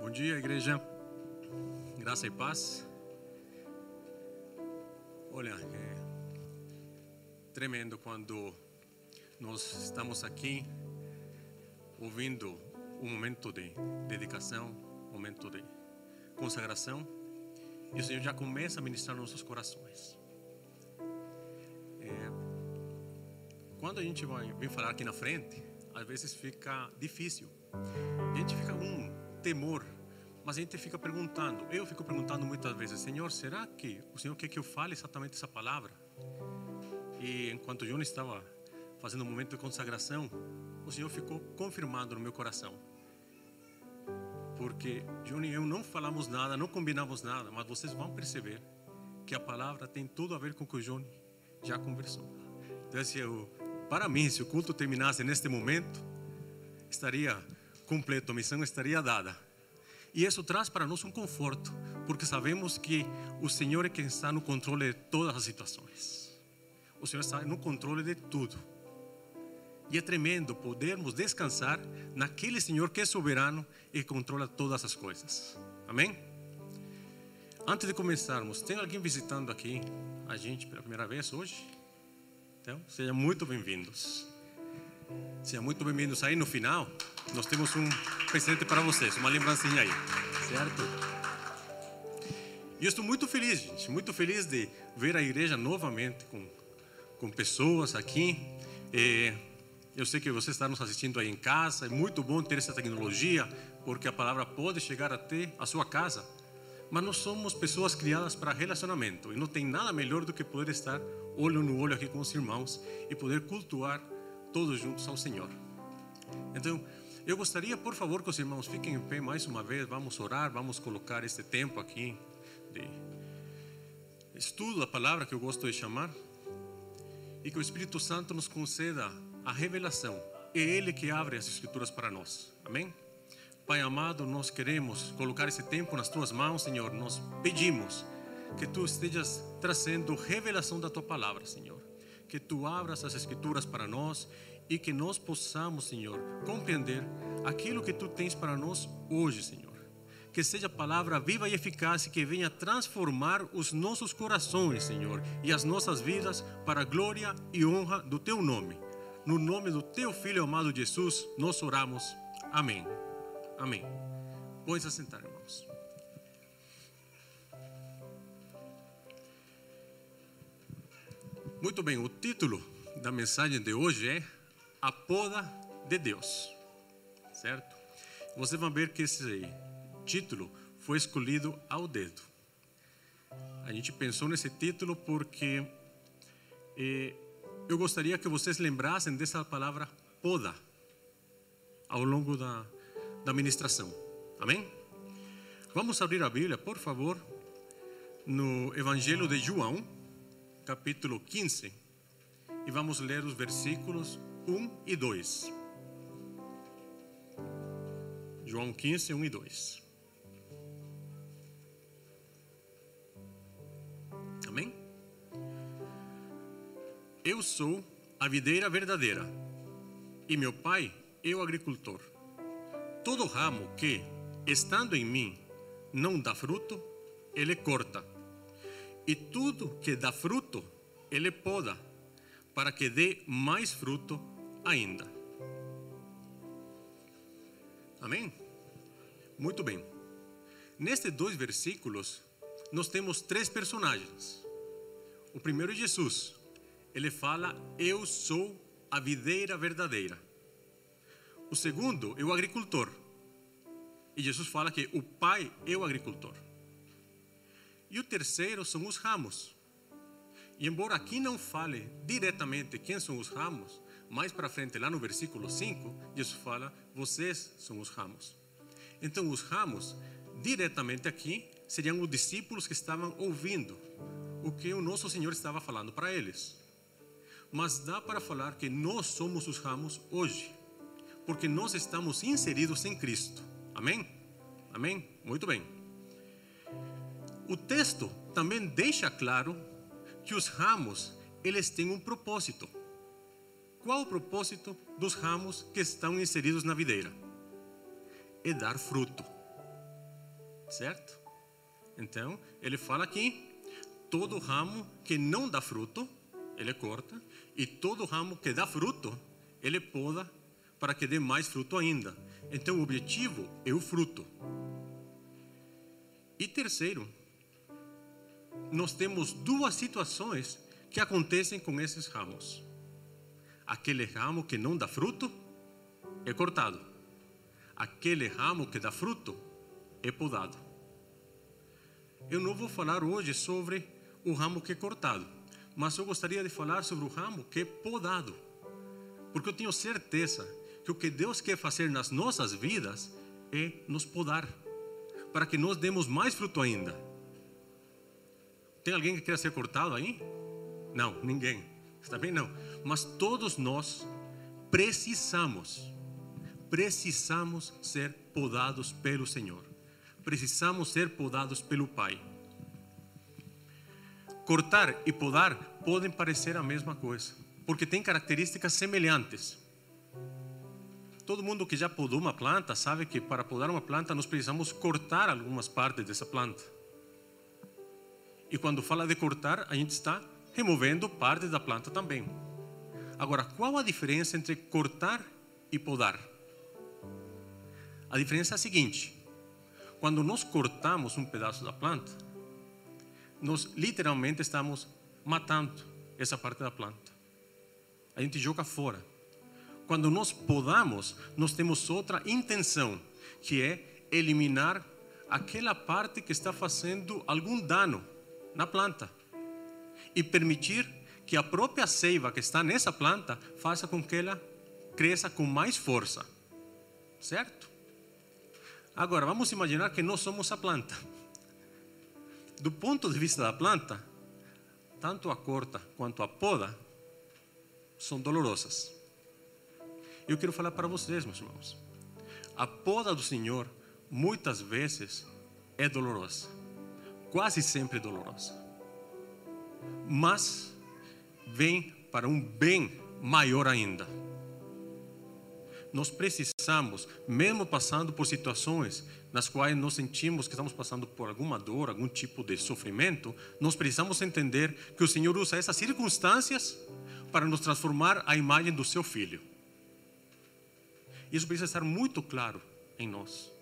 Bom dia, igreja. Graça e paz. Olha, é tremendo quando nós estamos aqui ouvindo um momento de dedicação, um momento de consagração, e o Senhor já começa a ministrar nossos corações. É, quando a gente vai vir falar aqui na frente, às vezes fica difícil. A gente fica um temor, mas a gente fica perguntando. Eu fico perguntando muitas vezes, Senhor, será que o Senhor quer que eu fale exatamente essa palavra? E enquanto Johnny estava fazendo um momento de consagração, o Senhor ficou confirmando no meu coração. Porque Johnny e eu não falamos nada, não combinamos nada, mas vocês vão perceber que a palavra tem tudo a ver com o que o Johnny já conversou. Então, se eu, para mim, se o culto terminasse neste momento, estaria completo, a missão estaria dada. E isso traz para nós um conforto, porque sabemos que o Senhor é quem está no controle de todas as situações. O Senhor está no controle de tudo. E é tremendo podermos descansar naquele Senhor que é soberano e controla todas as coisas. Amém? Antes de começarmos, tem alguém visitando aqui a gente pela primeira vez hoje? Então, sejam muito bem-vindos. Sejam muito bem-vindos aí no final. Nós temos um presente para vocês, uma lembrancinha aí, certo? E eu estou muito feliz, gente, muito feliz de ver a igreja novamente com, com pessoas aqui. E eu sei que você está nos assistindo aí em casa, é muito bom ter essa tecnologia, porque a palavra pode chegar até a sua casa. Mas nós somos pessoas criadas para relacionamento e não tem nada melhor do que poder estar olho no olho aqui com os irmãos e poder cultuar todos juntos ao Senhor. Então, eu gostaria, por favor, que os irmãos fiquem em pé mais uma vez. Vamos orar, vamos colocar este tempo aqui de estudo da palavra que eu gosto de chamar e que o Espírito Santo nos conceda a revelação. É Ele que abre as Escrituras para nós. Amém? Pai amado, nós queremos colocar esse tempo nas tuas mãos, Senhor. Nós pedimos que tu estejas trazendo revelação da tua palavra, Senhor. Que tu abras as Escrituras para nós e que nós possamos, Senhor, compreender aquilo que tu tens para nós hoje, Senhor. Que seja palavra viva e eficaz que venha transformar os nossos corações, Senhor, e as nossas vidas para a glória e honra do teu nome. No nome do teu filho amado Jesus, nós oramos. Amém. Amém. Põe se Muito bem, o título da mensagem de hoje é A Poda de Deus. Certo? Você vai ver que esse título foi escolhido ao dedo. A gente pensou nesse título porque eh, eu gostaria que vocês lembrassem dessa palavra poda ao longo da, da ministração. Amém? Vamos abrir a Bíblia, por favor, no Evangelho de João, capítulo 15, e vamos ler os versículos 1 e 2. João 15, 1 e 2. Amém? Eu sou a videira verdadeira, e meu pai é o agricultor. Todo ramo que, estando em mim, não dá fruto, ele corta. E tudo que dá fruto, ele poda, para que dê mais fruto ainda. Amém? Muito bem. Nestes dois versículos, nós temos três personagens. O primeiro é Jesus. Ele fala: Eu sou a videira verdadeira. O segundo é o agricultor. E Jesus fala que o pai é o agricultor. E o terceiro são os ramos. E embora aqui não fale diretamente quem são os ramos, mais para frente, lá no versículo 5, Jesus fala: Vocês são os ramos. Então, os ramos, diretamente aqui, seriam os discípulos que estavam ouvindo o que o nosso Senhor estava falando para eles. Mas dá para falar que nós somos os ramos hoje porque nós estamos inseridos em Cristo. Amém? Amém? Muito bem. O texto também deixa claro que os ramos, eles têm um propósito. Qual o propósito dos ramos que estão inseridos na videira? É dar fruto. certo? Então, ele fala aqui: todo ramo que não dá fruto, ele corta, e todo ramo que dá fruto, ele poda para que dê mais fruto ainda. Então, o objetivo é o fruto. E terceiro, nós temos duas situações que acontecem com esses ramos. Aquele ramo que não dá fruto é cortado. Aquele ramo que dá fruto é podado. Eu não vou falar hoje sobre o ramo que é cortado, mas eu gostaria de falar sobre o ramo que é podado. Porque eu tenho certeza que o que Deus quer fazer nas nossas vidas é nos podar, para que nós demos mais fruto ainda. Tem alguém que queira ser cortado aí? Não, ninguém. Bem? Não. Mas todos nós precisamos, precisamos ser podados pelo Senhor. Precisamos ser podados pelo Pai. Cortar e podar podem parecer a mesma coisa, porque têm características semelhantes. Todo mundo que já podou uma planta sabe que para podar uma planta nós precisamos cortar algumas partes dessa planta. E quando fala de cortar, a gente está removendo parte da planta também. Agora, qual a diferença entre cortar e podar? A diferença é a seguinte: quando nós cortamos um pedaço da planta, nós literalmente estamos matando essa parte da planta. A gente joga fora. Quando nós podamos, nós temos outra intenção, que é eliminar aquela parte que está fazendo algum dano na planta e permitir que a própria seiva que está nessa planta faça com que ela cresça com mais força. Certo? Agora, vamos imaginar que nós somos a planta. Do ponto de vista da planta, tanto a corta quanto a poda são dolorosas. Eu quero falar para vocês, meus irmãos. A poda do Senhor muitas vezes é dolorosa quase sempre dolorosa. Mas vem para um bem maior ainda. Nós precisamos, mesmo passando por situações nas quais nós sentimos que estamos passando por alguma dor, algum tipo de sofrimento, nós precisamos entender que o Senhor usa essas circunstâncias para nos transformar à imagem do seu filho. Isso precisa estar muito claro em nós.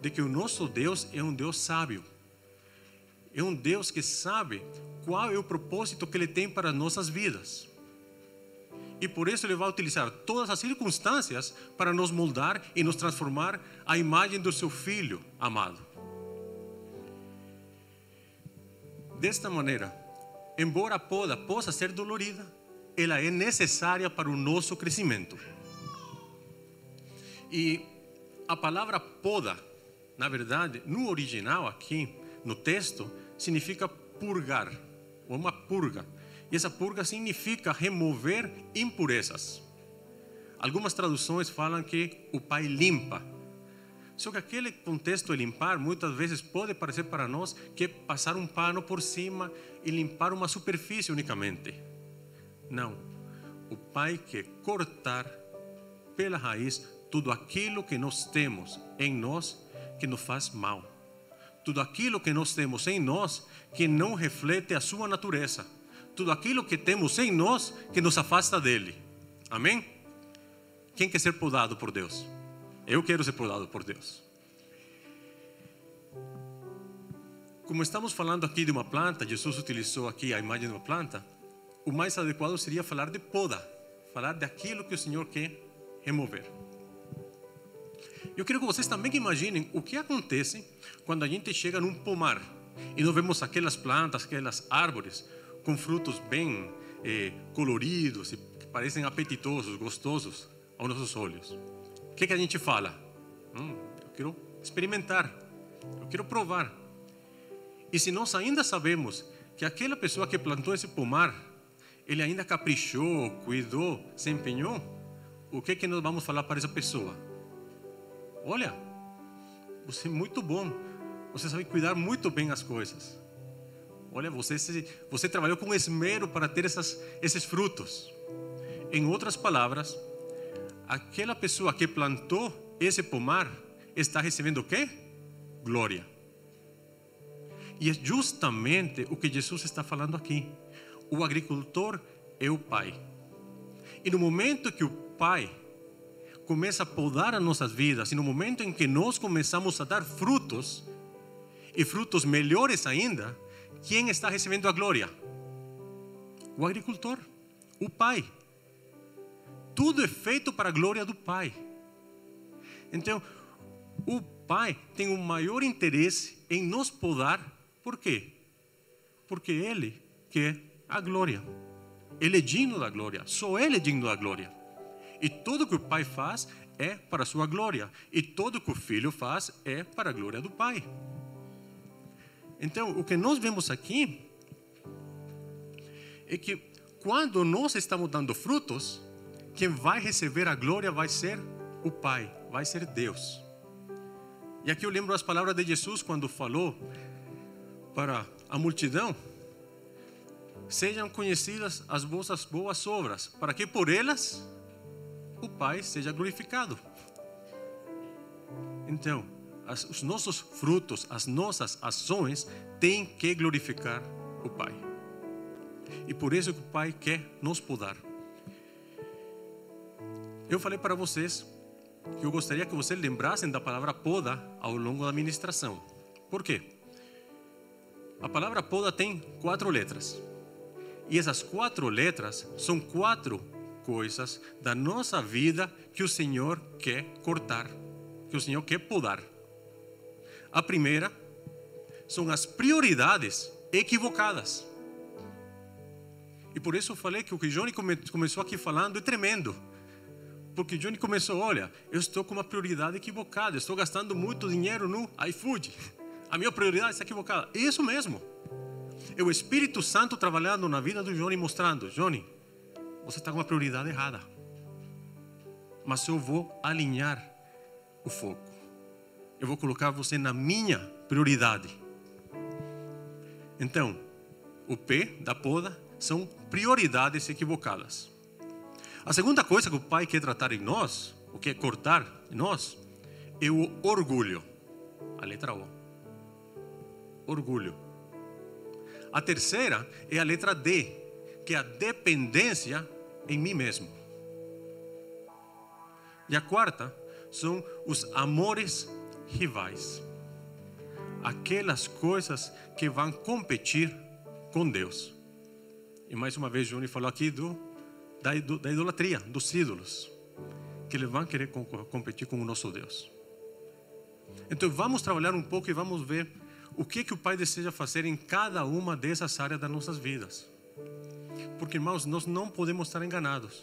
De que o nosso Deus é um Deus sábio é um Deus que sabe qual é o propósito que Ele tem para nossas vidas. E por isso Ele vai utilizar todas as circunstâncias para nos moldar e nos transformar à imagem do Seu Filho amado. Desta maneira, embora a poda possa ser dolorida, ela é necessária para o nosso crescimento. E a palavra poda, na verdade, no original aqui, no texto, significa purgar, uma purga. E essa purga significa remover impurezas. Algumas traduções falam que o Pai limpa. Só que aquele contexto de limpar muitas vezes pode parecer para nós que é passar um pano por cima e limpar uma superfície unicamente. Não. O Pai quer cortar pela raiz tudo aquilo que nós temos em nós que nos faz mal tudo aquilo que nós temos em nós que não reflete a sua natureza, tudo aquilo que temos em nós que nos afasta dele. Amém? Quem quer ser podado por Deus? Eu quero ser podado por Deus. Como estamos falando aqui de uma planta, Jesus utilizou aqui a imagem de uma planta, o mais adequado seria falar de poda, falar daquilo que o Senhor quer remover. Eu quero que vocês também imaginem o que acontece quando a gente chega num pomar e nós vemos aquelas plantas, aquelas árvores com frutos bem eh, coloridos e que parecem apetitosos, gostosos aos nossos olhos. O que, que a gente fala? Hum, eu quero experimentar, eu quero provar. E se nós ainda sabemos que aquela pessoa que plantou esse pomar, ele ainda caprichou, cuidou, se empenhou, o que que nós vamos falar para essa pessoa? Olha, você é muito bom. Você sabe cuidar muito bem as coisas. Olha, você, você trabalhou com esmero para ter essas, esses frutos. Em outras palavras, aquela pessoa que plantou esse pomar está recebendo o quê? glória. E é justamente o que Jesus está falando aqui. O agricultor é o pai. E no momento que o pai começa a podar as nossas vidas, e no momento em que nós começamos a dar frutos, e frutos melhores ainda, quem está recebendo a glória? O agricultor, o pai. Tudo é feito para a glória do pai. Então, o pai tem o maior interesse em nos podar, por quê? Porque ele quer a glória. Ele é digno da glória, só ele é digno da glória. E tudo que o pai faz é para a sua glória, e tudo que o filho faz é para a glória do pai. Então, o que nós vemos aqui é que quando nós estamos dando frutos, quem vai receber a glória vai ser o Pai, vai ser Deus. E aqui eu lembro as palavras de Jesus quando falou para a multidão: Sejam conhecidas as vossas boas obras, para que por elas o Pai seja glorificado. Então, as, os nossos frutos, as nossas ações têm que glorificar o Pai. E por isso que o Pai quer nos podar. Eu falei para vocês que eu gostaria que vocês lembrassem da palavra poda ao longo da ministração. Por quê? A palavra poda tem quatro letras. E essas quatro letras são quatro coisas da nossa vida que o Senhor quer cortar, que o Senhor quer podar. A primeira são as prioridades equivocadas. E por isso eu falei que o que Johnny começou aqui falando é tremendo. Porque Johnny começou, olha, eu estou com uma prioridade equivocada, estou gastando muito dinheiro no iFood. A minha prioridade está equivocada. Isso mesmo. É o Espírito Santo trabalhando na vida do Johnny, mostrando: Johnny, você está com uma prioridade errada. Mas eu vou alinhar o foco. Eu vou colocar você na minha prioridade. Então, o P da poda são prioridades equivocadas. A segunda coisa que o Pai quer tratar em nós, o que é cortar em nós, é o orgulho. A letra O. Orgulho. A terceira é a letra D, que é a dependência em mim mesmo. E a quarta são os amores rivais. Aquelas coisas que vão competir com Deus. E mais uma vez, Johnny falou aqui do da, da idolatria, dos ídolos, que eles vão querer competir com o nosso Deus. Então vamos trabalhar um pouco e vamos ver o que que o Pai deseja fazer em cada uma dessas áreas das nossas vidas. Porque irmãos, nós não podemos estar enganados.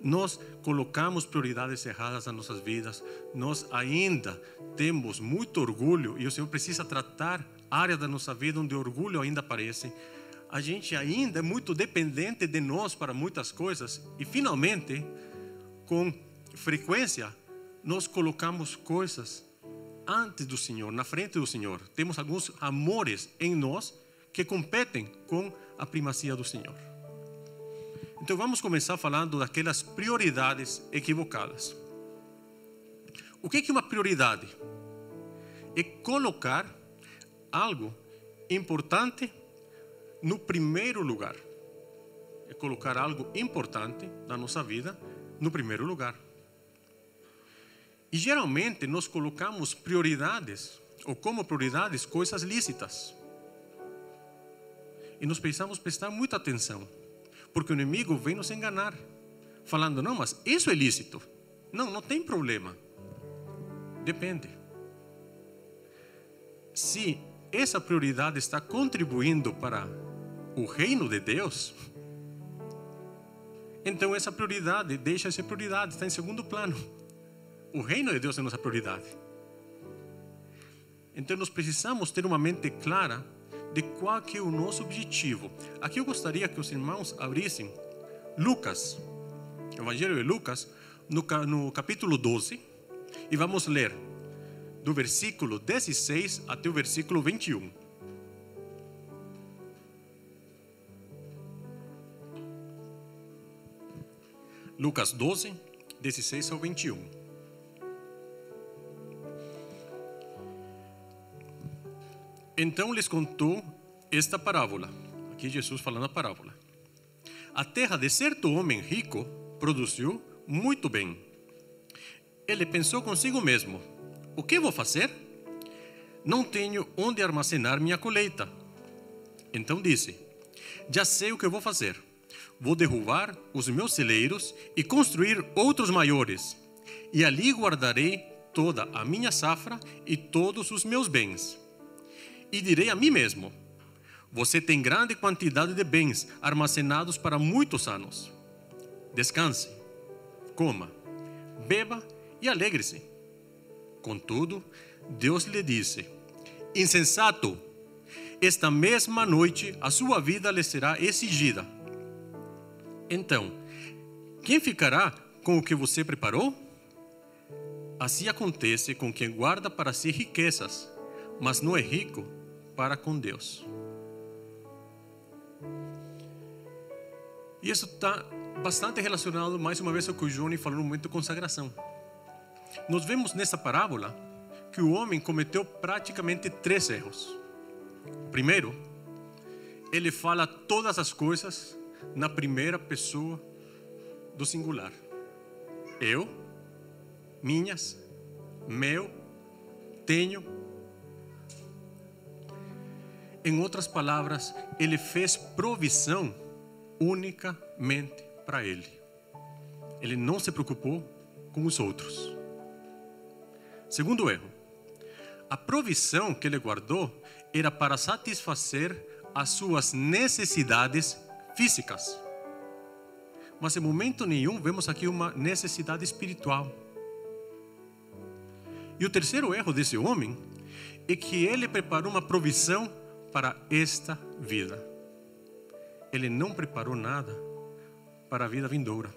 Nós colocamos prioridades erradas nas nossas vidas. Nós ainda temos muito orgulho e o Senhor precisa tratar áreas da nossa vida onde o orgulho ainda aparece a gente ainda é muito dependente de nós para muitas coisas e finalmente, com frequência, nós colocamos coisas antes do Senhor, na frente do Senhor. Temos alguns amores em nós que competem com a primazia do Senhor. Então vamos começar falando daquelas prioridades equivocadas. O que é uma prioridade? É colocar algo importante no primeiro lugar. É colocar algo importante na nossa vida no primeiro lugar. E geralmente nós colocamos prioridades, ou como prioridades, coisas lícitas. E nós precisamos prestar muita atenção, porque o inimigo vem nos enganar, falando: não, mas isso é lícito. Não, não tem problema. Depende. Se essa prioridade está contribuindo para o reino de Deus, então essa prioridade deixa de ser prioridade, está em segundo plano. O reino de Deus é nossa prioridade. Então nós precisamos ter uma mente clara de qual que é o nosso objetivo. Aqui eu gostaria que os irmãos abrissem Lucas, Evangelho de Lucas, no, no capítulo 12, e vamos ler do versículo 16 até o versículo 21. Lucas 12, 16 ao 21. Então lhes contou esta parábola. Aqui Jesus falando a parábola. A terra de certo homem rico produziu muito bem. Ele pensou consigo mesmo: O que vou fazer? Não tenho onde armazenar minha colheita. Então disse: Já sei o que vou fazer. Vou derrubar os meus celeiros e construir outros maiores, e ali guardarei toda a minha safra e todos os meus bens. E direi a mim mesmo: Você tem grande quantidade de bens armazenados para muitos anos. Descanse, coma, beba e alegre-se. Contudo, Deus lhe disse: Insensato, esta mesma noite a sua vida lhe será exigida. Então, quem ficará com o que você preparou? Assim acontece com quem guarda para si riquezas, mas não é rico para com Deus. E isso está bastante relacionado, mais uma vez, ao que o Johnny falou no momento de consagração. Nós vemos nessa parábola que o homem cometeu praticamente três erros. Primeiro, ele fala todas as coisas na primeira pessoa do singular. Eu, minhas, meu, tenho. Em outras palavras, ele fez provisão unicamente para ele. Ele não se preocupou com os outros. Segundo erro, a provisão que ele guardou era para satisfazer as suas necessidades físicas. Mas em momento nenhum vemos aqui uma necessidade espiritual. E o terceiro erro desse homem é que ele preparou uma provisão para esta vida. Ele não preparou nada para a vida vindoura.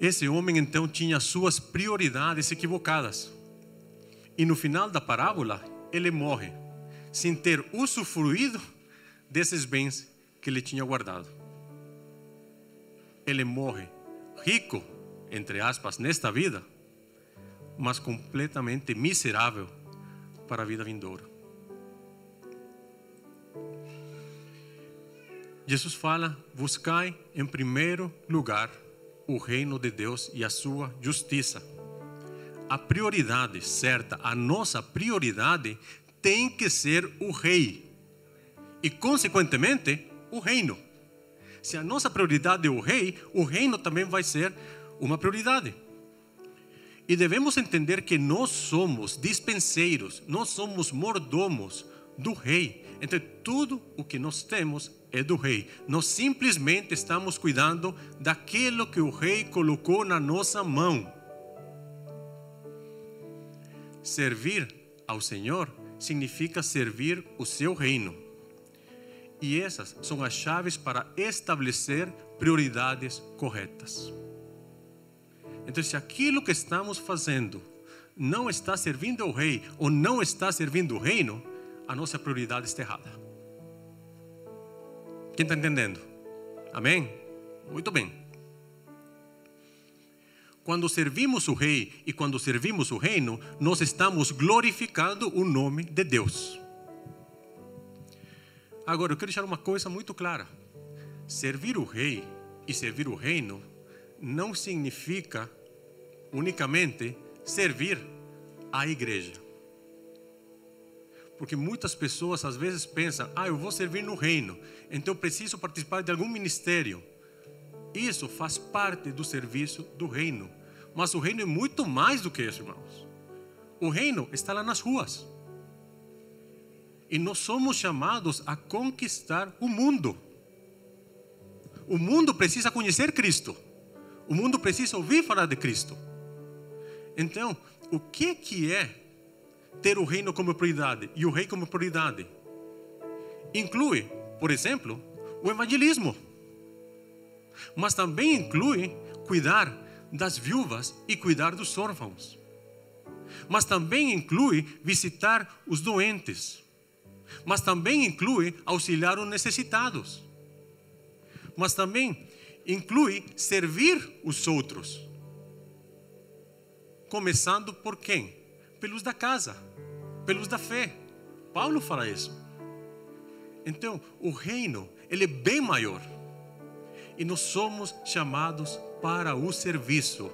Esse homem então tinha suas prioridades equivocadas. E no final da parábola, ele morre sem ter usufruído desses bens que ele tinha guardado. Ele morre rico, entre aspas, nesta vida, mas completamente miserável para a vida vindoura. Jesus fala: buscai em primeiro lugar o reino de Deus e a sua justiça. A prioridade certa, a nossa prioridade tem que ser o rei e, consequentemente, o reino. Se a nossa prioridade é o rei, o reino também vai ser uma prioridade. E devemos entender que nós somos dispenseiros, nós somos mordomos do rei. Então, tudo o que nós temos é do rei. Nós simplesmente estamos cuidando daquilo que o rei colocou na nossa mão. Servir ao Senhor significa servir o seu reino. E essas são as chaves para estabelecer prioridades corretas. Então, se aquilo que estamos fazendo não está servindo ao rei ou não está servindo o reino, a nossa prioridade está errada. Quem está entendendo? Amém? Muito bem. Quando servimos o Rei e quando servimos o Reino, nós estamos glorificando o nome de Deus. Agora, eu quero deixar uma coisa muito clara: servir o Rei e servir o Reino não significa unicamente servir a igreja. Porque muitas pessoas às vezes pensam: ah, eu vou servir no reino, então eu preciso participar de algum ministério. Isso faz parte do serviço do reino. Mas o reino é muito mais do que isso, irmãos. O reino está lá nas ruas. E nós somos chamados a conquistar o mundo. O mundo precisa conhecer Cristo. O mundo precisa ouvir falar de Cristo. Então, o que que é ter o reino como prioridade e o rei como prioridade. Inclui, por exemplo, o evangelismo. Mas também inclui cuidar das viúvas e cuidar dos órfãos. Mas também inclui visitar os doentes. Mas também inclui auxiliar os necessitados. Mas também inclui servir os outros. Começando por quem? pelos da casa. pelos da fé. Paulo fala isso. Então, o reino, ele é bem maior. E nós somos chamados para o serviço.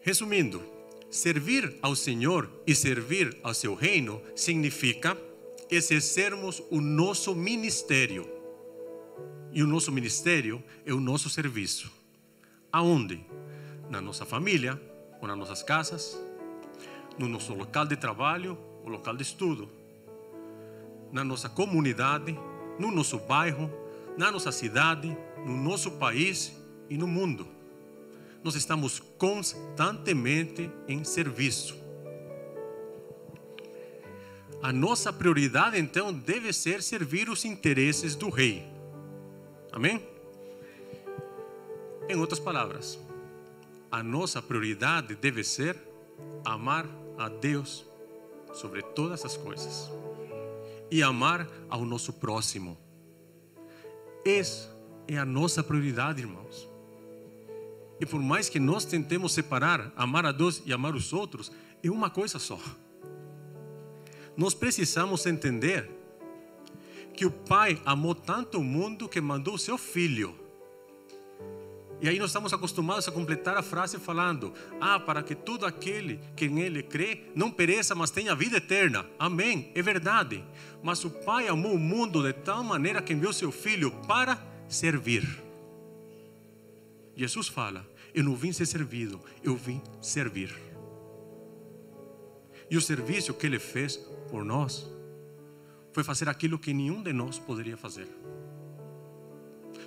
Resumindo, servir ao Senhor e servir ao seu reino significa exercermos o nosso ministério. E o nosso ministério é o nosso serviço. Aonde? Na nossa família, ou nas nossas casas, no nosso local de trabalho, o local de estudo, na nossa comunidade, no nosso bairro, na nossa cidade, no nosso país e no mundo. Nós estamos constantemente em serviço. A nossa prioridade então deve ser servir os interesses do rei. Amém? Em outras palavras, a nossa prioridade deve ser amar a Deus sobre todas as coisas e amar ao nosso próximo. Essa é a nossa prioridade, irmãos. E por mais que nós tentemos separar amar a Deus e amar os outros, é uma coisa só. Nós precisamos entender que o Pai amou tanto o mundo que mandou o seu filho e aí nós estamos acostumados a completar a frase falando: Ah, para que todo aquele que nele crê não pereça, mas tenha vida eterna. Amém. É verdade. Mas o Pai amou o mundo de tal maneira que enviou seu filho para servir. Jesus fala: Eu não vim ser servido, eu vim servir. E o serviço que ele fez por nós foi fazer aquilo que nenhum de nós poderia fazer: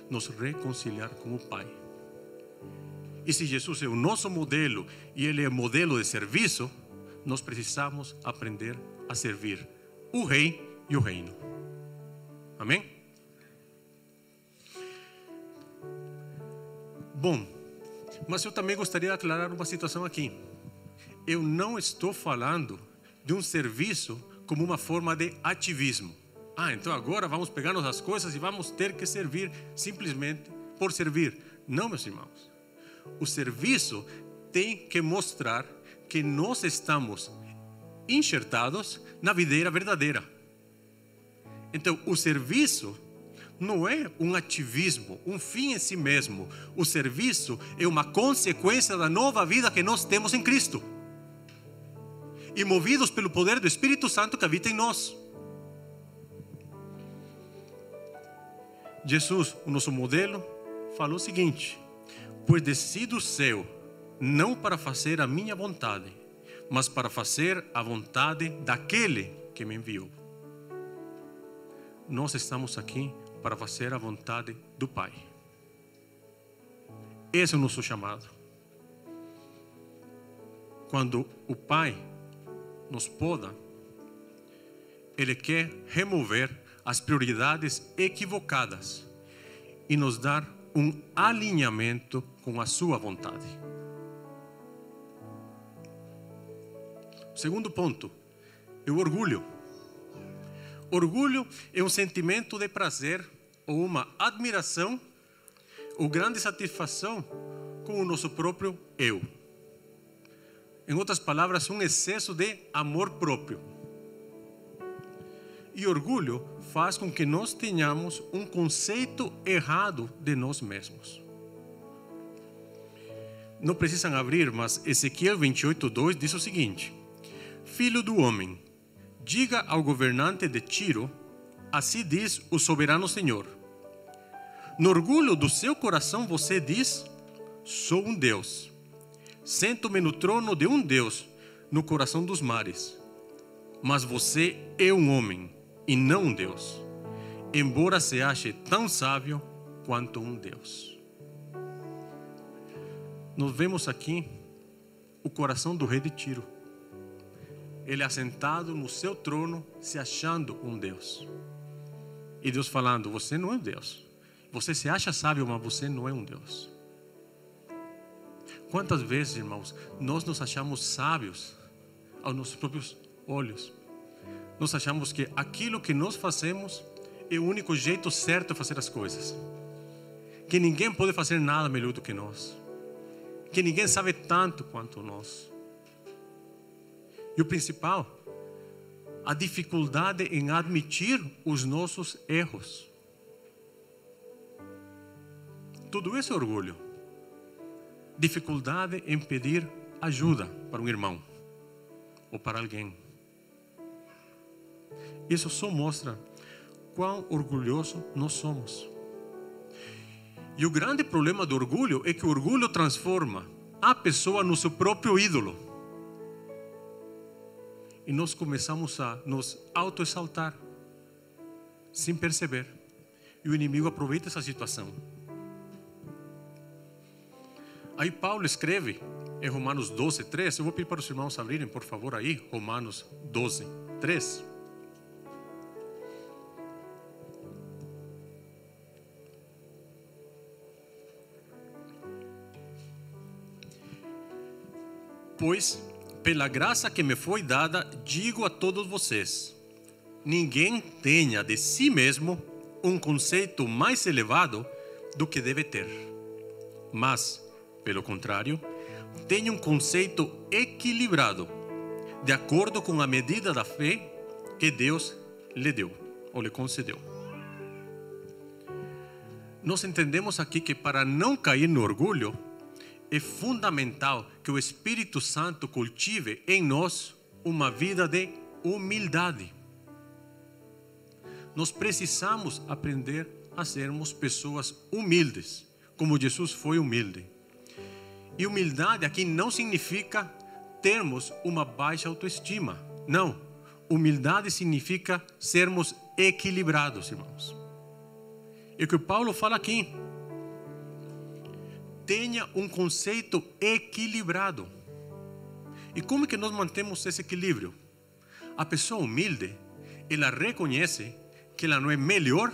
nos reconciliar com o Pai. E se Jesus é o nosso modelo e ele é modelo de serviço, nós precisamos aprender a servir o rei e o reino. Amém? Bom, mas eu também gostaria de aclarar uma situação aqui. Eu não estou falando de um serviço como uma forma de ativismo. Ah, então agora vamos pegar nossas coisas e vamos ter que servir simplesmente por servir. Não, meus irmãos o serviço tem que mostrar que nós estamos enxertados na videira verdadeira. Então, o serviço não é um ativismo, um fim em si mesmo. O serviço é uma consequência da nova vida que nós temos em Cristo. E movidos pelo poder do Espírito Santo que habita em nós. Jesus, o nosso modelo, falou o seguinte: Pois desci do céu, não para fazer a minha vontade, mas para fazer a vontade daquele que me enviou. Nós estamos aqui para fazer a vontade do Pai. Esse é o nosso chamado. Quando o Pai nos poda, Ele quer remover as prioridades equivocadas e nos dar um alinhamento com a sua vontade. Segundo ponto, é o orgulho. Orgulho é um sentimento de prazer ou uma admiração ou grande satisfação com o nosso próprio eu. Em outras palavras, um excesso de amor próprio. E orgulho faz com que nós tenhamos um conceito errado de nós mesmos. Não precisam abrir, mas Ezequiel 28:2 diz o seguinte: Filho do homem, diga ao governante de Tiro, assim diz o soberano Senhor. No orgulho do seu coração você diz: Sou um Deus. Sento-me no trono de um Deus no coração dos mares. Mas você é um homem e não um Deus, embora se ache tão sábio quanto um Deus. Nós vemos aqui o coração do rei de Tiro. Ele assentado no seu trono, se achando um Deus. E Deus falando: Você não é um Deus. Você se acha sábio, mas você não é um Deus. Quantas vezes, irmãos, nós nos achamos sábios aos nossos próprios olhos? nós achamos que aquilo que nós fazemos é o único jeito certo de fazer as coisas. Que ninguém pode fazer nada melhor do que nós. Que ninguém sabe tanto quanto nós. E o principal, a dificuldade em admitir os nossos erros. Tudo isso é orgulho. Dificuldade em pedir ajuda para um irmão ou para alguém. Isso só mostra quão orgulhoso nós somos. E o grande problema do orgulho é que o orgulho transforma a pessoa no seu próprio ídolo. E nós começamos a nos autoexaltar, sem perceber. E o inimigo aproveita essa situação. Aí Paulo escreve em Romanos 12, 3. Eu vou pedir para os irmãos abrirem, por favor, aí, Romanos 12, 3. Pois, pela graça que me foi dada, digo a todos vocês: ninguém tenha de si mesmo um conceito mais elevado do que deve ter. Mas, pelo contrário, tenha um conceito equilibrado, de acordo com a medida da fé que Deus lhe deu ou lhe concedeu. Nós entendemos aqui que para não cair no orgulho, é fundamental que o Espírito Santo cultive em nós uma vida de humildade. Nós precisamos aprender a sermos pessoas humildes, como Jesus foi humilde. E humildade aqui não significa termos uma baixa autoestima. Não. Humildade significa sermos equilibrados, irmãos. É o que o Paulo fala aqui tenha um conceito equilibrado. E como é que nós mantemos esse equilíbrio? A pessoa humilde, ela reconhece que ela não é melhor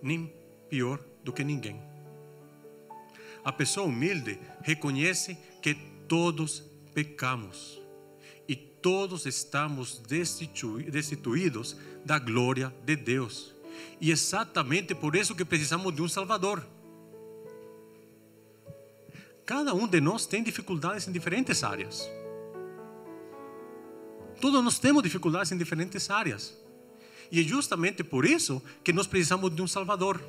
nem pior do que ninguém. A pessoa humilde reconhece que todos pecamos e todos estamos destituídos da glória de Deus. E exatamente por isso que precisamos de um Salvador. Cada um de nós tem dificuldades em diferentes áreas. Todos nós temos dificuldades em diferentes áreas. E é justamente por isso que nós precisamos de um Salvador.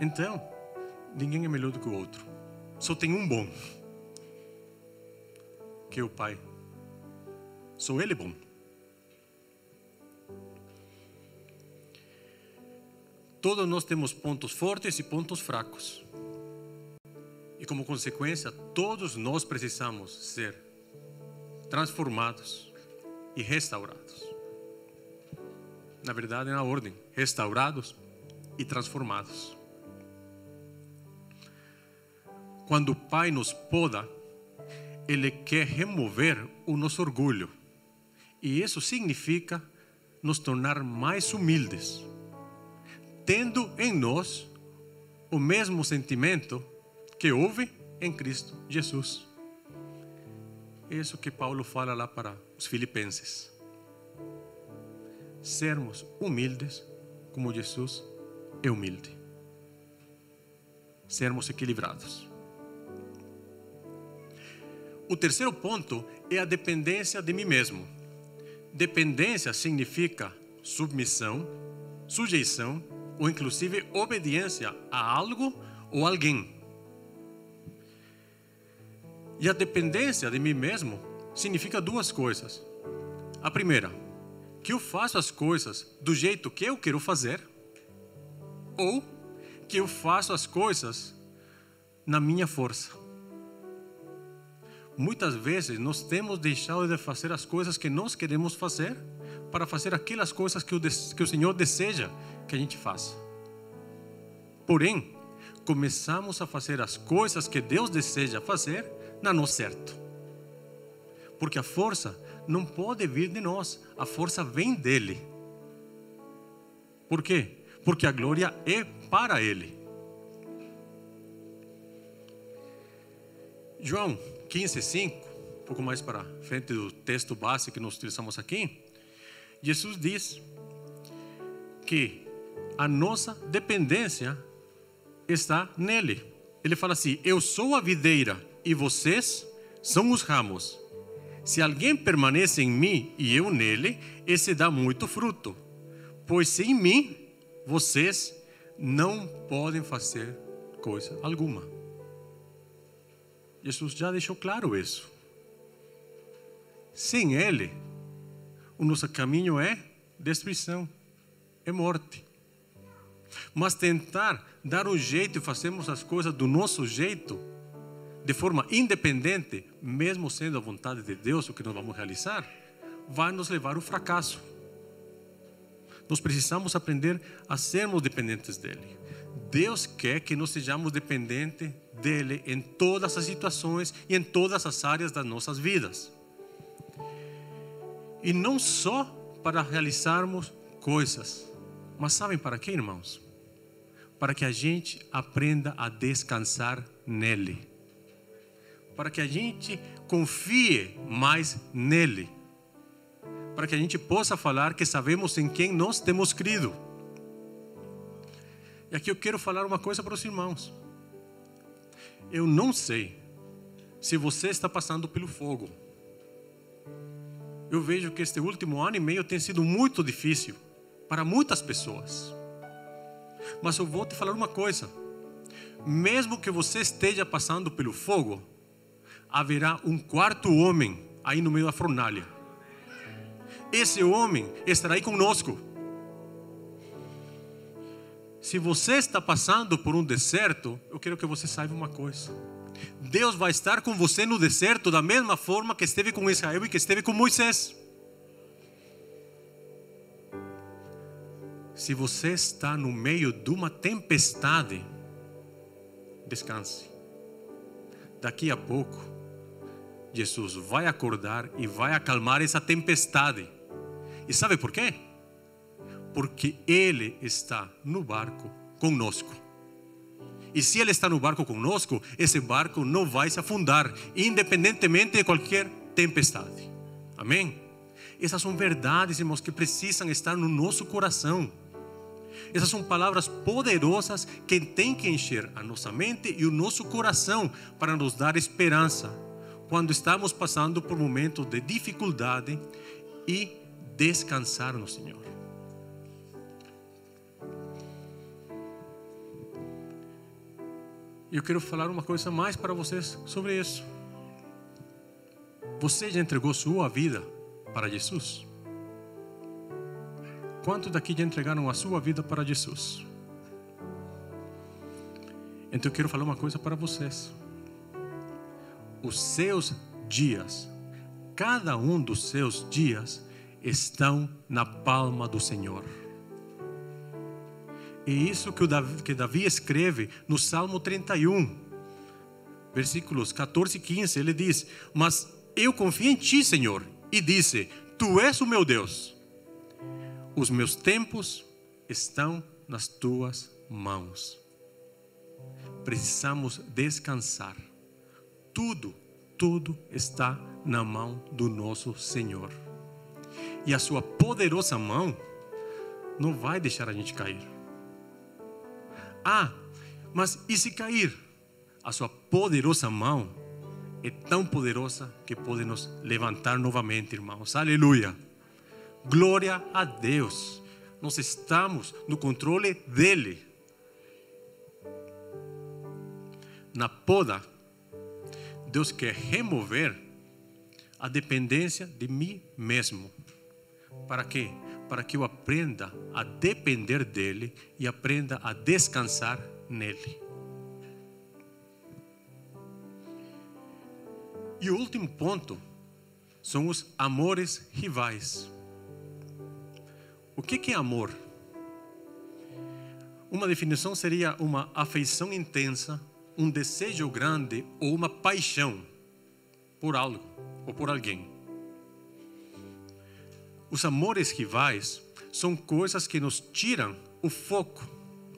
Então, ninguém é melhor do que o outro. Só tem um bom, que é o Pai. Só Ele é bom. Todos nós temos pontos fortes e pontos fracos. E como consequência, todos nós precisamos ser transformados e restaurados. Na verdade, na ordem: restaurados e transformados. Quando o Pai nos poda, Ele quer remover o nosso orgulho. E isso significa nos tornar mais humildes, tendo em nós o mesmo sentimento que houve em Cristo Jesus. Isso que Paulo fala lá para os filipenses. Sermos humildes como Jesus é humilde. Sermos equilibrados. O terceiro ponto é a dependência de mim mesmo. Dependência significa submissão, sujeição ou inclusive obediência a algo ou alguém. E a dependência de mim mesmo significa duas coisas. A primeira, que eu faço as coisas do jeito que eu quero fazer, ou que eu faço as coisas na minha força. Muitas vezes nós temos deixado de fazer as coisas que nós queremos fazer para fazer aquelas coisas que o, que o Senhor deseja que a gente faça. Porém, começamos a fazer as coisas que Deus deseja fazer não no certo. Porque a força não pode vir de nós, a força vem dele. Por quê? Porque a glória é para ele. João 15, 5, um pouco mais para frente do texto base que nós utilizamos aqui, Jesus diz que a nossa dependência está nele. Ele fala assim: Eu sou a videira e vocês são os ramos. Se alguém permanece em mim e eu nele, esse dá muito fruto. Pois sem mim, vocês não podem fazer coisa alguma. Jesus já deixou claro isso. Sem Ele, o nosso caminho é destruição, é morte. Mas tentar dar um jeito e fazermos as coisas do nosso jeito, de forma independente, mesmo sendo a vontade de Deus o que nós vamos realizar, vai nos levar ao fracasso. Nós precisamos aprender a sermos dependentes dele. Deus quer que nós sejamos dependentes dele em todas as situações e em todas as áreas das nossas vidas. E não só para realizarmos coisas, mas sabem para quê, irmãos? Para que a gente aprenda a descansar nele. Para que a gente confie mais nele. Para que a gente possa falar que sabemos em quem nós temos crido. E aqui eu quero falar uma coisa para os irmãos. Eu não sei se você está passando pelo fogo. Eu vejo que este último ano e meio tem sido muito difícil para muitas pessoas. Mas eu vou te falar uma coisa: mesmo que você esteja passando pelo fogo, haverá um quarto homem aí no meio da fornalha. Esse homem estará aí conosco. Se você está passando por um deserto, eu quero que você saiba uma coisa. Deus vai estar com você no deserto da mesma forma que esteve com Israel e que esteve com Moisés. Se você está no meio de uma tempestade, descanse. Daqui a pouco, Jesus vai acordar e vai acalmar essa tempestade. E sabe por quê? Porque Ele está no barco conosco. E se Ele está no barco conosco, esse barco não vai se afundar, independentemente de qualquer tempestade. Amém? Essas são verdades, irmãos, que precisam estar no nosso coração. Essas são palavras poderosas que têm que encher a nossa mente e o nosso coração para nos dar esperança quando estamos passando por momentos de dificuldade e descansar no Senhor. Eu quero falar uma coisa mais para vocês sobre isso. Você já entregou sua vida para Jesus? Quantos daqui já entregaram a sua vida para Jesus? Então eu quero falar uma coisa para vocês. Os seus dias, cada um dos seus dias, estão na palma do Senhor. E isso que, Davi, que Davi escreve no Salmo 31, versículos 14 e 15, ele diz: Mas eu confio em ti, Senhor, e disse: Tu és o meu Deus. Os meus tempos estão nas tuas mãos. Precisamos descansar. Tudo, tudo está na mão do nosso Senhor. E a sua poderosa mão não vai deixar a gente cair. Ah, mas e se cair? A sua poderosa mão é tão poderosa que pode nos levantar novamente, irmãos. Aleluia. Glória a Deus. Nós estamos no controle dele. Na poda, Deus quer remover a dependência de mim mesmo. Para quê? Para que eu aprenda a depender dele e aprenda a descansar nele. E o último ponto são os amores rivais. O que é amor? Uma definição seria uma afeição intensa, um desejo grande ou uma paixão por algo ou por alguém. Os amores rivais são coisas que nos tiram o foco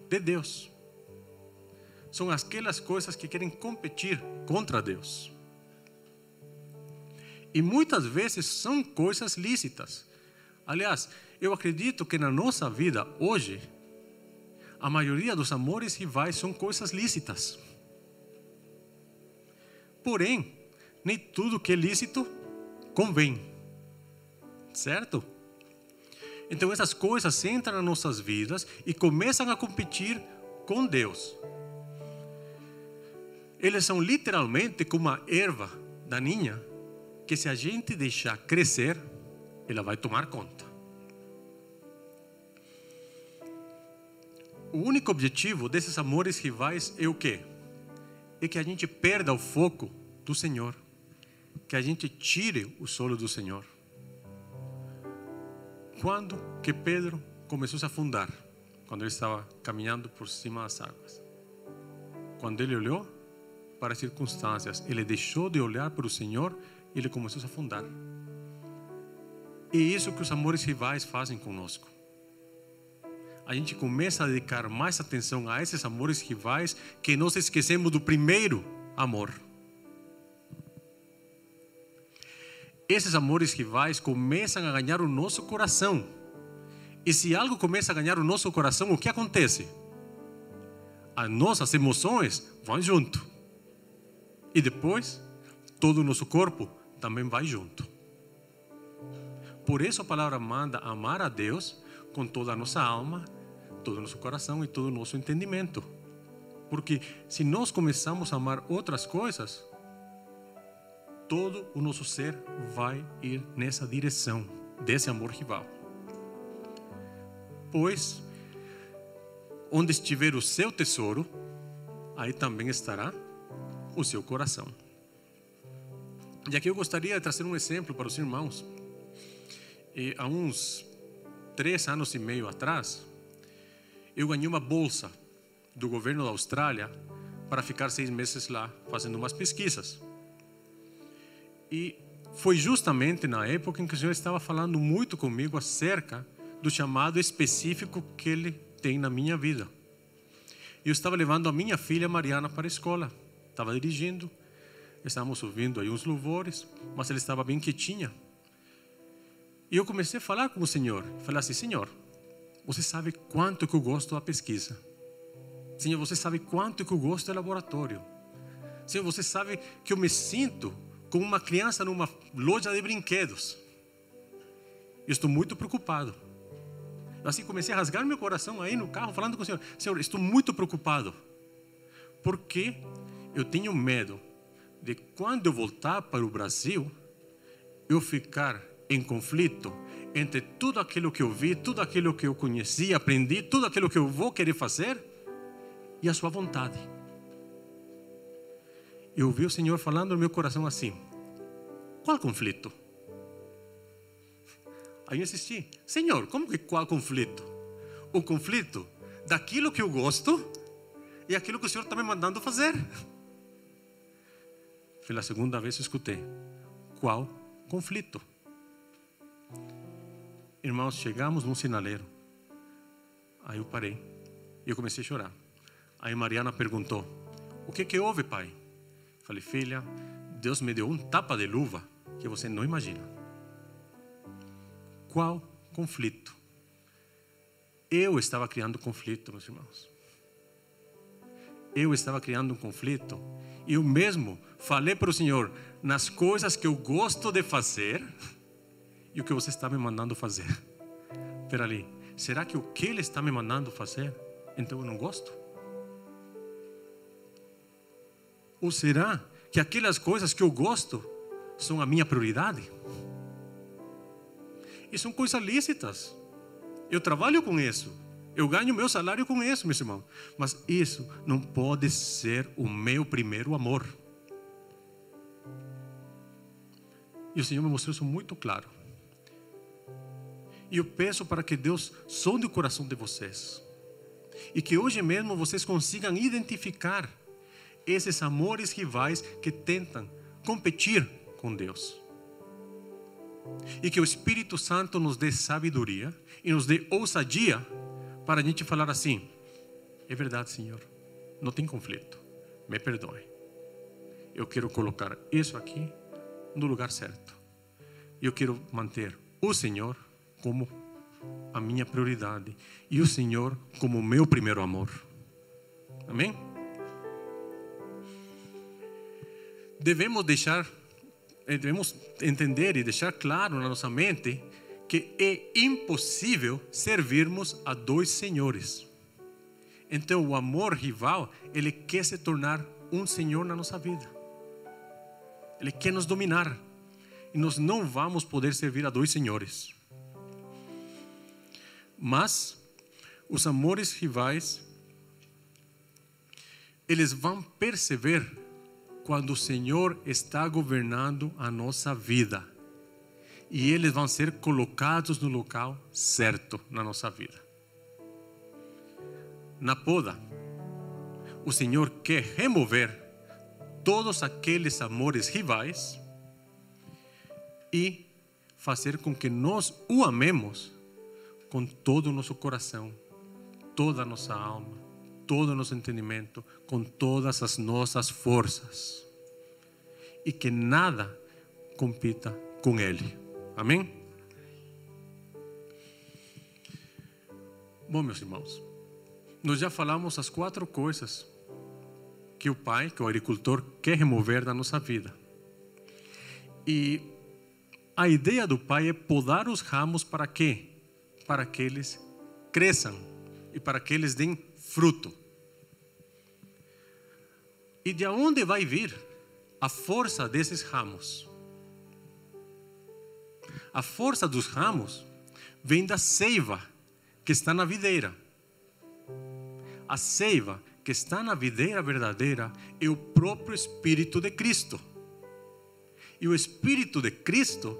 de Deus. São aquelas coisas que querem competir contra Deus. E muitas vezes são coisas lícitas. Aliás, eu acredito que na nossa vida hoje, a maioria dos amores rivais são coisas lícitas. Porém, nem tudo que é lícito convém. Certo? Então essas coisas entram nas nossas vidas e começam a competir com Deus. Eles são literalmente como uma erva daninha que se a gente deixar crescer, ela vai tomar conta. O único objetivo desses amores rivais é o quê? É que a gente perda o foco do Senhor, que a gente tire o solo do Senhor. Quando que Pedro começou a se afundar? Quando ele estava caminhando por cima das águas. Quando ele olhou para as circunstâncias, ele deixou de olhar para o Senhor e ele começou a se afundar. E isso que os amores rivais fazem conosco. A gente começa a dedicar mais atenção a esses amores rivais que nós esquecemos do primeiro amor. Esses amores rivais começam a ganhar o nosso coração. E se algo começa a ganhar o nosso coração, o que acontece? As nossas emoções vão junto. E depois, todo o nosso corpo também vai junto. Por isso a palavra manda amar a Deus com toda a nossa alma, todo o nosso coração e todo o nosso entendimento. Porque se nós começamos a amar outras coisas, todo o nosso ser vai ir nessa direção desse amor rival. Pois, onde estiver o seu tesouro, aí também estará o seu coração. E aqui eu gostaria de trazer um exemplo para os irmãos. E há uns três anos e meio atrás, eu ganhei uma bolsa do governo da Austrália para ficar seis meses lá fazendo umas pesquisas. E foi justamente na época em que o Senhor estava falando muito comigo acerca do chamado específico que Ele tem na minha vida. Eu estava levando a minha filha Mariana para a escola, estava dirigindo, estávamos ouvindo aí uns louvores, mas ela estava bem quietinha. E eu comecei a falar com o Senhor, falei assim, Senhor, você sabe quanto que eu gosto da pesquisa. Senhor, você sabe quanto que eu gosto do laboratório. Senhor, você sabe que eu me sinto como uma criança numa loja de brinquedos. Estou muito preocupado. Assim comecei a rasgar meu coração aí no carro, falando com o Senhor: Senhor, estou muito preocupado. Porque eu tenho medo de quando eu voltar para o Brasil, eu ficar em conflito entre tudo aquilo que eu vi, tudo aquilo que eu conheci, aprendi, tudo aquilo que eu vou querer fazer e a sua vontade eu ouvi o Senhor falando no meu coração assim: qual conflito? Aí eu insisti: Senhor, como que qual conflito? O conflito daquilo que eu gosto e aquilo que o Senhor está me mandando fazer. Pela segunda vez eu escutei: qual conflito? Irmãos, chegamos num sinaleiro. Aí eu parei e eu comecei a chorar. Aí Mariana perguntou: O que que houve, pai? Falei, filha, Deus me deu um tapa de luva que você não imagina. Qual conflito? Eu estava criando conflito, meus irmãos. Eu estava criando um conflito. E eu mesmo falei para o Senhor nas coisas que eu gosto de fazer e o que você está me mandando fazer. Peraí, será que o que Ele está me mandando fazer, então eu não gosto? Ou será que aquelas coisas que eu gosto são a minha prioridade? E são coisas lícitas. Eu trabalho com isso. Eu ganho meu salário com isso, meus irmãos. Mas isso não pode ser o meu primeiro amor. E o Senhor me mostrou isso muito claro. E eu peço para que Deus sonde o coração de vocês. E que hoje mesmo vocês consigam identificar esses amores rivais que tentam competir com Deus. E que o Espírito Santo nos dê sabedoria e nos dê ousadia para a gente falar assim: é verdade, Senhor, não tem conflito, me perdoe. Eu quero colocar isso aqui no lugar certo. Eu quero manter o Senhor como a minha prioridade e o Senhor como o meu primeiro amor. Amém? Devemos deixar eh, devemos entender e deixar claro na nossa mente que é impossível servirmos a dois senhores. Então, o amor rival, ele quer se tornar um senhor na nossa vida. Ele quer nos dominar. E nós não vamos poder servir a dois senhores. Mas os amores rivais eles vão perceber quando o Senhor está governando a nossa vida. E eles vão ser colocados no local certo na nossa vida. Na poda, o Senhor quer remover todos aqueles amores rivais e fazer com que nós o amemos com todo o nosso coração, toda a nossa alma, todo o nosso entendimento, com todas as nossas forças. E que nada compita com Ele. Amém? Bom, meus irmãos, nós já falamos as quatro coisas que o pai, que o agricultor, quer remover da nossa vida. E a ideia do pai é podar os ramos para quê? Para que eles cresçam e para que eles deem fruto. E de onde vai vir a força desses ramos? A força dos ramos vem da seiva que está na videira. A seiva que está na videira verdadeira é o próprio Espírito de Cristo. E o Espírito de Cristo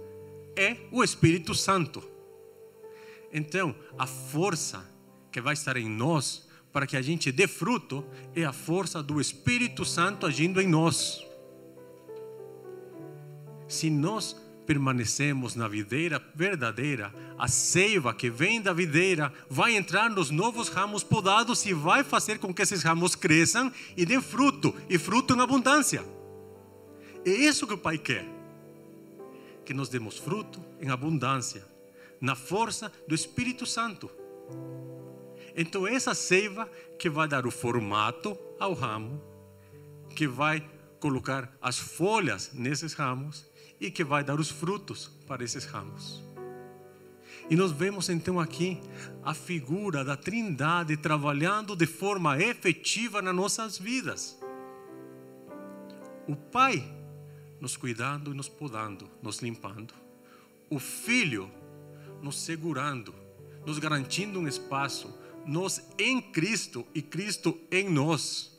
é o Espírito Santo. Então, a força que vai estar em nós para que a gente dê fruto é a força do Espírito Santo agindo em nós. Se nós permanecemos na videira verdadeira, a seiva que vem da videira vai entrar nos novos ramos podados e vai fazer com que esses ramos cresçam e dêem fruto, e fruto em abundância. É isso que o Pai quer. Que nós demos fruto em abundância, na força do Espírito Santo. Então, essa seiva que vai dar o formato ao ramo, que vai colocar as folhas nesses ramos e que vai dar os frutos para esses ramos. E nós vemos então aqui a figura da Trindade trabalhando de forma efetiva nas nossas vidas. O Pai nos cuidando e nos podando, nos limpando. O Filho nos segurando, nos garantindo um espaço nós em Cristo e Cristo em nós.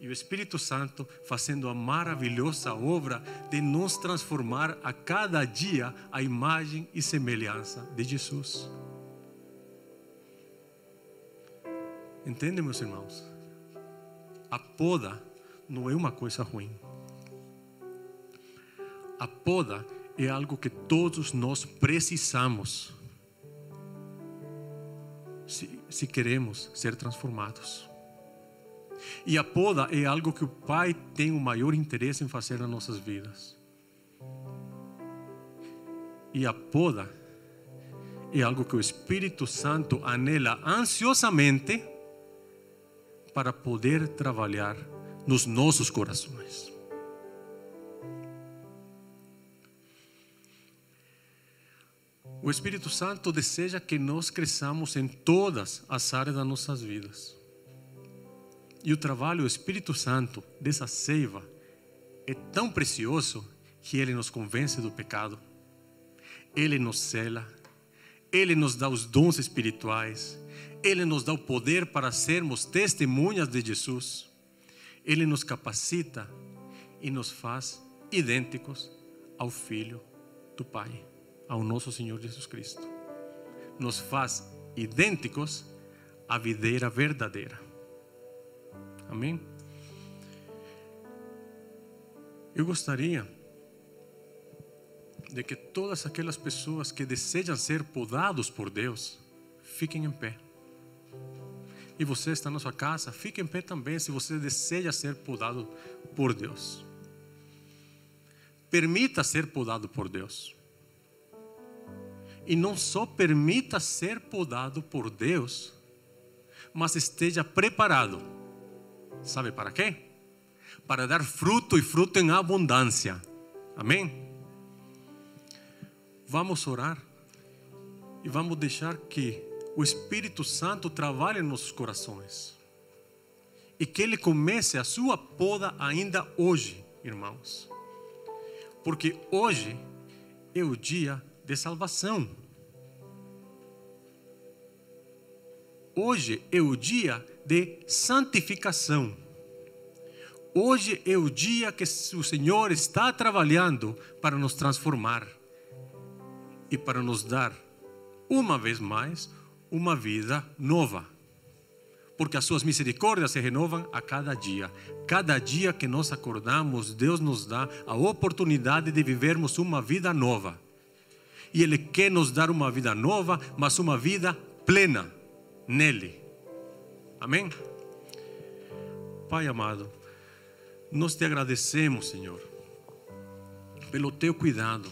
E o Espírito Santo fazendo a maravilhosa obra de nos transformar a cada dia a imagem e semelhança de Jesus. Entende, meus irmãos? A poda não é uma coisa ruim. A poda é algo que todos nós precisamos se, queremos ser transformados. E a poda é algo que o Pai tem o maior interesse em fazer nas nossas vidas. E a poda é algo que o Espírito Santo anela ansiosamente para poder trabalhar nos nossos corações. O Espírito Santo deseja que nós cresçamos em todas as áreas das nossas vidas. E o trabalho do Espírito Santo, dessa seiva, é tão precioso que ele nos convence do pecado, ele nos cela, ele nos dá os dons espirituais, ele nos dá o poder para sermos testemunhas de Jesus, ele nos capacita e nos faz idênticos ao Filho do Pai ao nosso Senhor Jesus Cristo. Nos faz idênticos à videira verdadeira. Amém? Eu gostaria de que todas aquelas pessoas que desejam ser podados por Deus fiquem em pé. E você está na sua casa, fique em pé também se você deseja ser podado por Deus. Permita ser podado por Deus e não só permita ser podado por Deus, mas esteja preparado. Sabe para quê? Para dar fruto e fruto em abundância. Amém? Vamos orar e vamos deixar que o Espírito Santo trabalhe em nossos corações e que Ele comece a sua poda ainda hoje, irmãos, porque hoje é o dia de salvação. Hoje é o dia de santificação. Hoje é o dia que o Senhor está trabalhando para nos transformar e para nos dar, uma vez mais, uma vida nova. Porque as suas misericórdias se renovam a cada dia. Cada dia que nós acordamos, Deus nos dá a oportunidade de vivermos uma vida nova. E Ele quer nos dar uma vida nova, mas uma vida plena nele. Amém? Pai amado, nós te agradecemos, Senhor, pelo teu cuidado.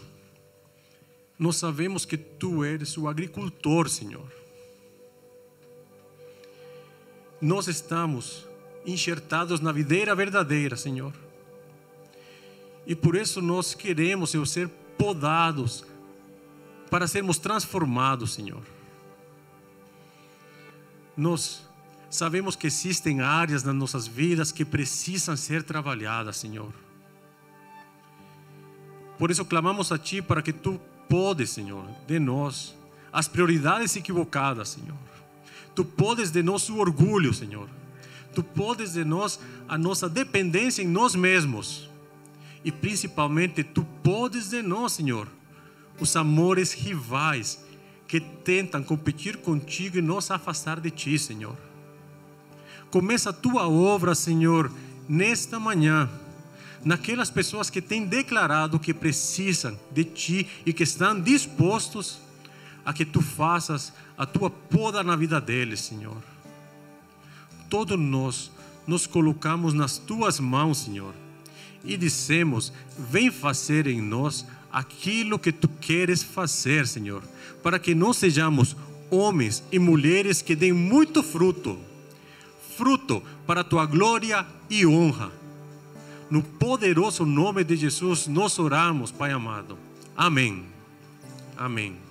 Nós sabemos que tu eres o agricultor, Senhor. Nós estamos enxertados na videira verdadeira, Senhor. E por isso nós queremos, Senhor, ser podados para sermos transformados, Senhor. Nós sabemos que existem áreas nas nossas vidas que precisam ser trabalhadas, Senhor. Por isso clamamos a Ti para que Tu podes, Senhor, de nós as prioridades equivocadas, Senhor. Tu podes de nós o orgulho, Senhor. Tu podes de nós a nossa dependência em nós mesmos. E principalmente, Tu podes de nós, Senhor, os amores rivais que tentam competir contigo e nos afastar de Ti, Senhor. Começa a Tua obra, Senhor, nesta manhã, naquelas pessoas que têm declarado que precisam de Ti e que estão dispostos a que Tu faças a Tua poda na vida deles, Senhor. Todos nós nos colocamos nas Tuas mãos, Senhor, e dissemos: Vem fazer em nós aquilo que tu queres fazer, Senhor, para que nós sejamos homens e mulheres que deem muito fruto fruto para tua glória e honra. No poderoso nome de Jesus, nós oramos, Pai amado. Amém. Amém.